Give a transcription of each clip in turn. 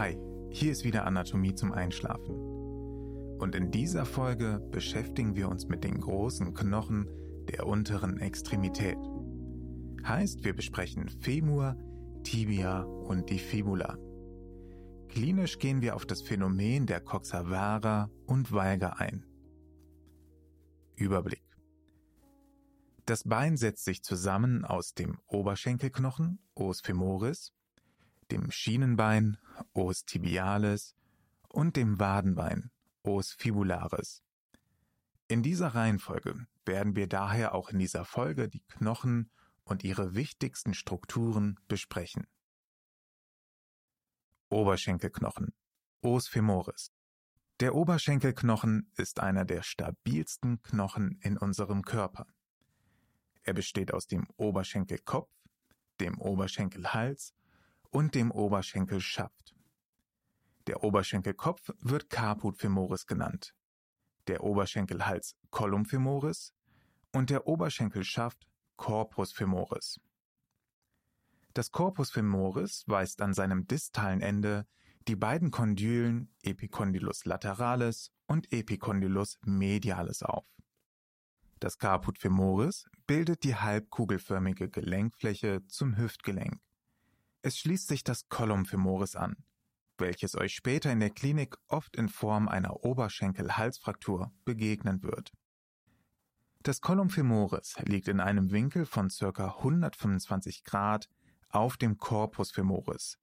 Hi, hier ist wieder Anatomie zum Einschlafen. Und in dieser Folge beschäftigen wir uns mit den großen Knochen der unteren Extremität. Heißt, wir besprechen Femur, Tibia und die Fibula. Klinisch gehen wir auf das Phänomen der Coxa vara und Valga ein. Überblick. Das Bein setzt sich zusammen aus dem Oberschenkelknochen, Os femoris, dem Schienenbein, Os tibialis und dem Wadenbein, Os fibularis. In dieser Reihenfolge werden wir daher auch in dieser Folge die Knochen und ihre wichtigsten Strukturen besprechen. Oberschenkelknochen, Os femoris. Der Oberschenkelknochen ist einer der stabilsten Knochen in unserem Körper. Er besteht aus dem Oberschenkelkopf, dem Oberschenkelhals und dem Oberschenkelschaft. Der Oberschenkelkopf wird Caput femoris genannt, der Oberschenkelhals Collum femoris und der Oberschenkelschaft Corpus femoris. Das Corpus femoris weist an seinem distalen Ende die beiden Kondylen Epicondylus lateralis und Epicondylus medialis auf. Das Caput femoris bildet die halbkugelförmige Gelenkfläche zum Hüftgelenk. Es schließt sich das Collum femoris an, welches euch später in der Klinik oft in Form einer Oberschenkel-Halsfraktur begegnen wird. Das Collum femoris liegt in einem Winkel von ca. 125 Grad auf dem Corpus femoris.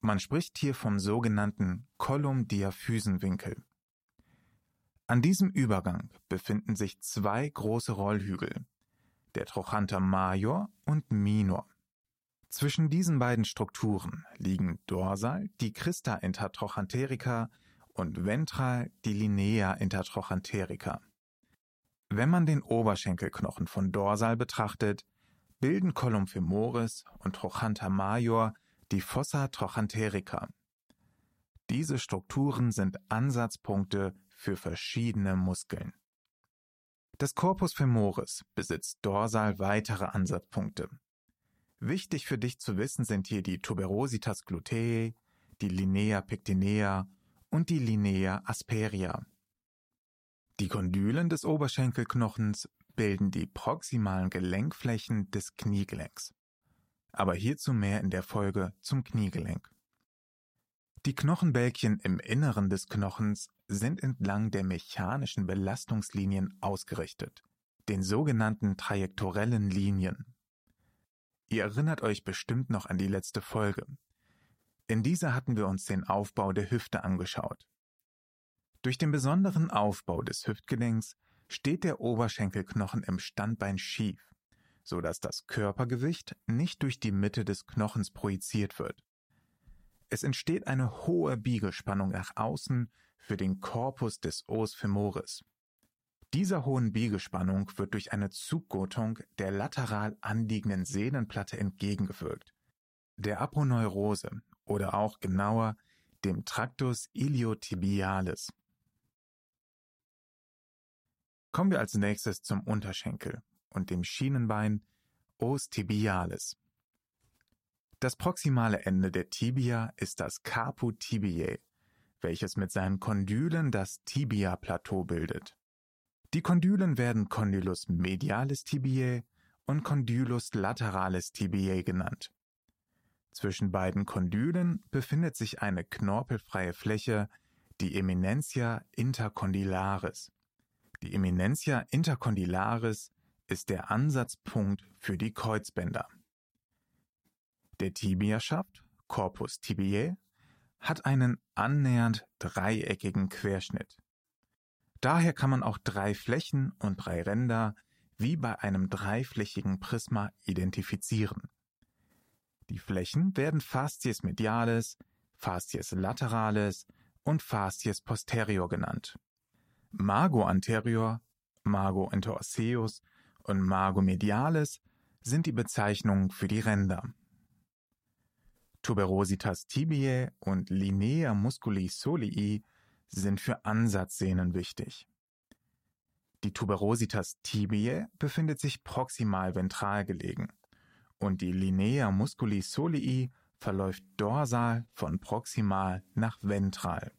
Man spricht hier vom sogenannten Collum-Diaphysenwinkel. An diesem Übergang befinden sich zwei große Rollhügel, der Trochanter major und minor. Zwischen diesen beiden Strukturen liegen dorsal die Christa intertrochanterica und ventral die Linea intertrochanterica. Wenn man den Oberschenkelknochen von dorsal betrachtet, bilden Collum femoris und Trochanter major die Fossa trochanterica. Diese Strukturen sind Ansatzpunkte für verschiedene Muskeln. Das Corpus femoris besitzt dorsal weitere Ansatzpunkte. Wichtig für dich zu wissen sind hier die Tuberositas glutei, die Linea pectinea und die Linea asperia. Die Kondylen des Oberschenkelknochens bilden die proximalen Gelenkflächen des Kniegelenks. Aber hierzu mehr in der Folge zum Kniegelenk. Die Knochenbälkchen im Inneren des Knochens sind entlang der mechanischen Belastungslinien ausgerichtet, den sogenannten trajektorellen Linien. Ihr erinnert euch bestimmt noch an die letzte Folge. In dieser hatten wir uns den Aufbau der Hüfte angeschaut. Durch den besonderen Aufbau des Hüftgelenks steht der Oberschenkelknochen im Standbein schief, so dass das Körpergewicht nicht durch die Mitte des Knochens projiziert wird. Es entsteht eine hohe Biegespannung nach außen für den Korpus des Os femoris. Dieser hohen Biegespannung wird durch eine Zuggurtung der lateral anliegenden Sehnenplatte entgegengewirkt, der Aponeurose oder auch genauer dem Tractus iliotibialis. Kommen wir als nächstes zum Unterschenkel und dem Schienenbein Os tibialis. Das proximale Ende der Tibia ist das Caput tibiae, welches mit seinen Kondylen das Tibia-Plateau bildet. Die Kondylen werden Condylus medialis tibiae und Condylus lateralis tibiae genannt. Zwischen beiden Kondylen befindet sich eine knorpelfreie Fläche, die Eminentia intercondylaris. Die Eminentia intercondylaris ist der Ansatzpunkt für die Kreuzbänder. Der Tibiaschaft, Corpus tibiae, hat einen annähernd dreieckigen Querschnitt. Daher kann man auch drei Flächen und drei Ränder wie bei einem dreiflächigen Prisma identifizieren. Die Flächen werden Fascies medialis, Fascies lateralis und Fascies posterior genannt. Mago anterior, Mago interosseus und Mago medialis sind die Bezeichnungen für die Ränder. Tuberositas tibiae und Linea musculi solii sind für Ansatzsehnen wichtig. Die Tuberositas tibiae befindet sich proximal ventral gelegen und die Linea musculi solii verläuft dorsal von proximal nach ventral.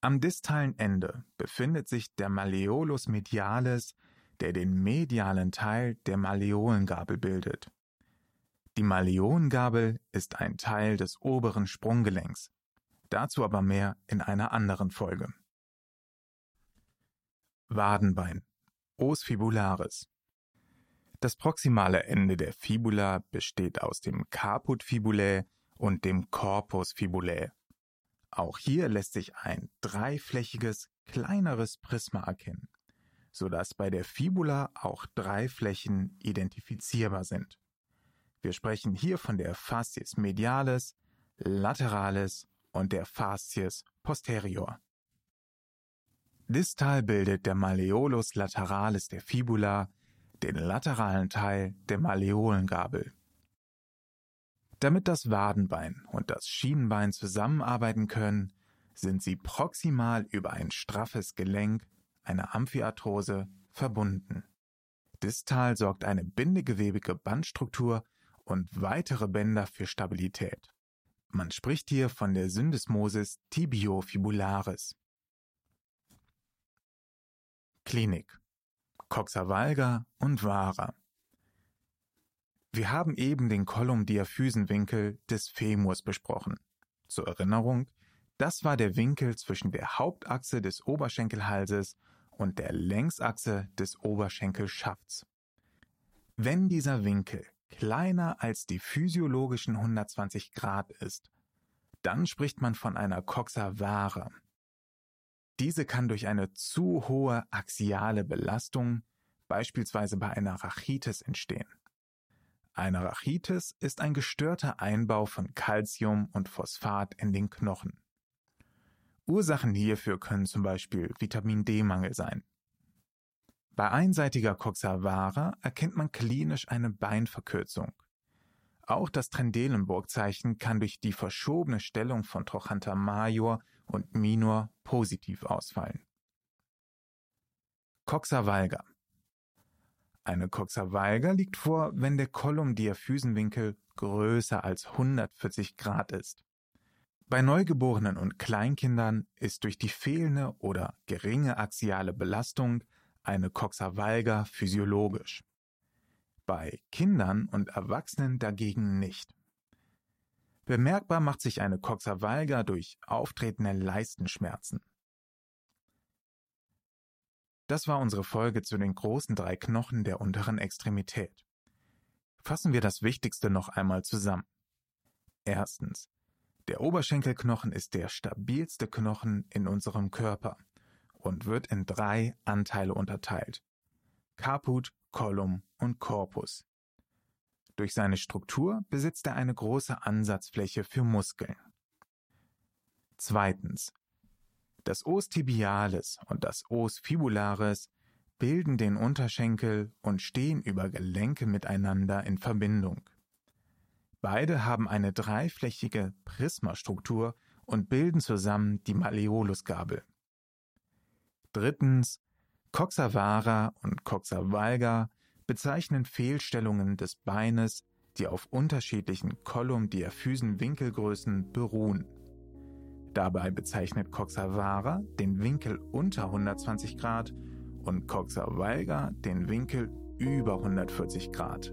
Am distalen Ende befindet sich der Malleolus medialis, der den medialen Teil der Malleolengabel bildet. Die Malleolengabel ist ein Teil des oberen Sprunggelenks. Dazu aber mehr in einer anderen Folge. Wadenbein Os fibularis Das proximale Ende der Fibula besteht aus dem Caput fibulae und dem Corpus fibulae. Auch hier lässt sich ein dreiflächiges, kleineres Prisma erkennen, sodass bei der Fibula auch drei Flächen identifizierbar sind. Wir sprechen hier von der Fascies medialis, lateralis und der Fascies posterior. Distal bildet der Malleolus lateralis der Fibula den lateralen Teil der Malleolengabel. Damit das Wadenbein und das Schienenbein zusammenarbeiten können, sind sie proximal über ein straffes Gelenk, eine Amphiarthrose, verbunden. Distal sorgt eine bindegewebige Bandstruktur und weitere Bänder für Stabilität. Man spricht hier von der Syndesmosis tibiofibularis. Klinik Coxa valga und Vara wir haben eben den Kolumdiaphysenwinkel des Femurs besprochen. Zur Erinnerung, das war der Winkel zwischen der Hauptachse des Oberschenkelhalses und der Längsachse des Oberschenkelschafts. Wenn dieser Winkel kleiner als die physiologischen 120 Grad ist, dann spricht man von einer Coxa vara. Diese kann durch eine zu hohe axiale Belastung, beispielsweise bei einer Rachitis, entstehen. Eine Rachitis ist ein gestörter Einbau von Calcium und Phosphat in den Knochen. Ursachen hierfür können zum Beispiel Vitamin D-Mangel sein. Bei einseitiger Coxa vara erkennt man klinisch eine Beinverkürzung. Auch das Trendelenburg-Zeichen kann durch die verschobene Stellung von Trochanter major und minor positiv ausfallen. Coxa valga eine Coxa valga liegt vor, wenn der Kolumdiaphysenwinkel größer als 140 Grad ist. Bei Neugeborenen und Kleinkindern ist durch die fehlende oder geringe axiale Belastung eine Coxa valga physiologisch. Bei Kindern und Erwachsenen dagegen nicht. Bemerkbar macht sich eine Coxa valga durch auftretende Leistenschmerzen. Das war unsere Folge zu den großen drei Knochen der unteren Extremität. Fassen wir das Wichtigste noch einmal zusammen. Erstens. Der Oberschenkelknochen ist der stabilste Knochen in unserem Körper und wird in drei Anteile unterteilt. Caput, Column und Corpus. Durch seine Struktur besitzt er eine große Ansatzfläche für Muskeln. Zweitens. Das Os tibialis und das Os fibularis bilden den Unterschenkel und stehen über Gelenke miteinander in Verbindung. Beide haben eine dreiflächige Prismastruktur und bilden zusammen die Malleolusgabel. Drittens, Coxa vara und Coxa valga bezeichnen Fehlstellungen des Beines, die auf unterschiedlichen Kolumdiaphysen-Winkelgrößen beruhen. Dabei bezeichnet Coxa vara den Winkel unter 120 Grad und Coxa valga den Winkel über 140 Grad.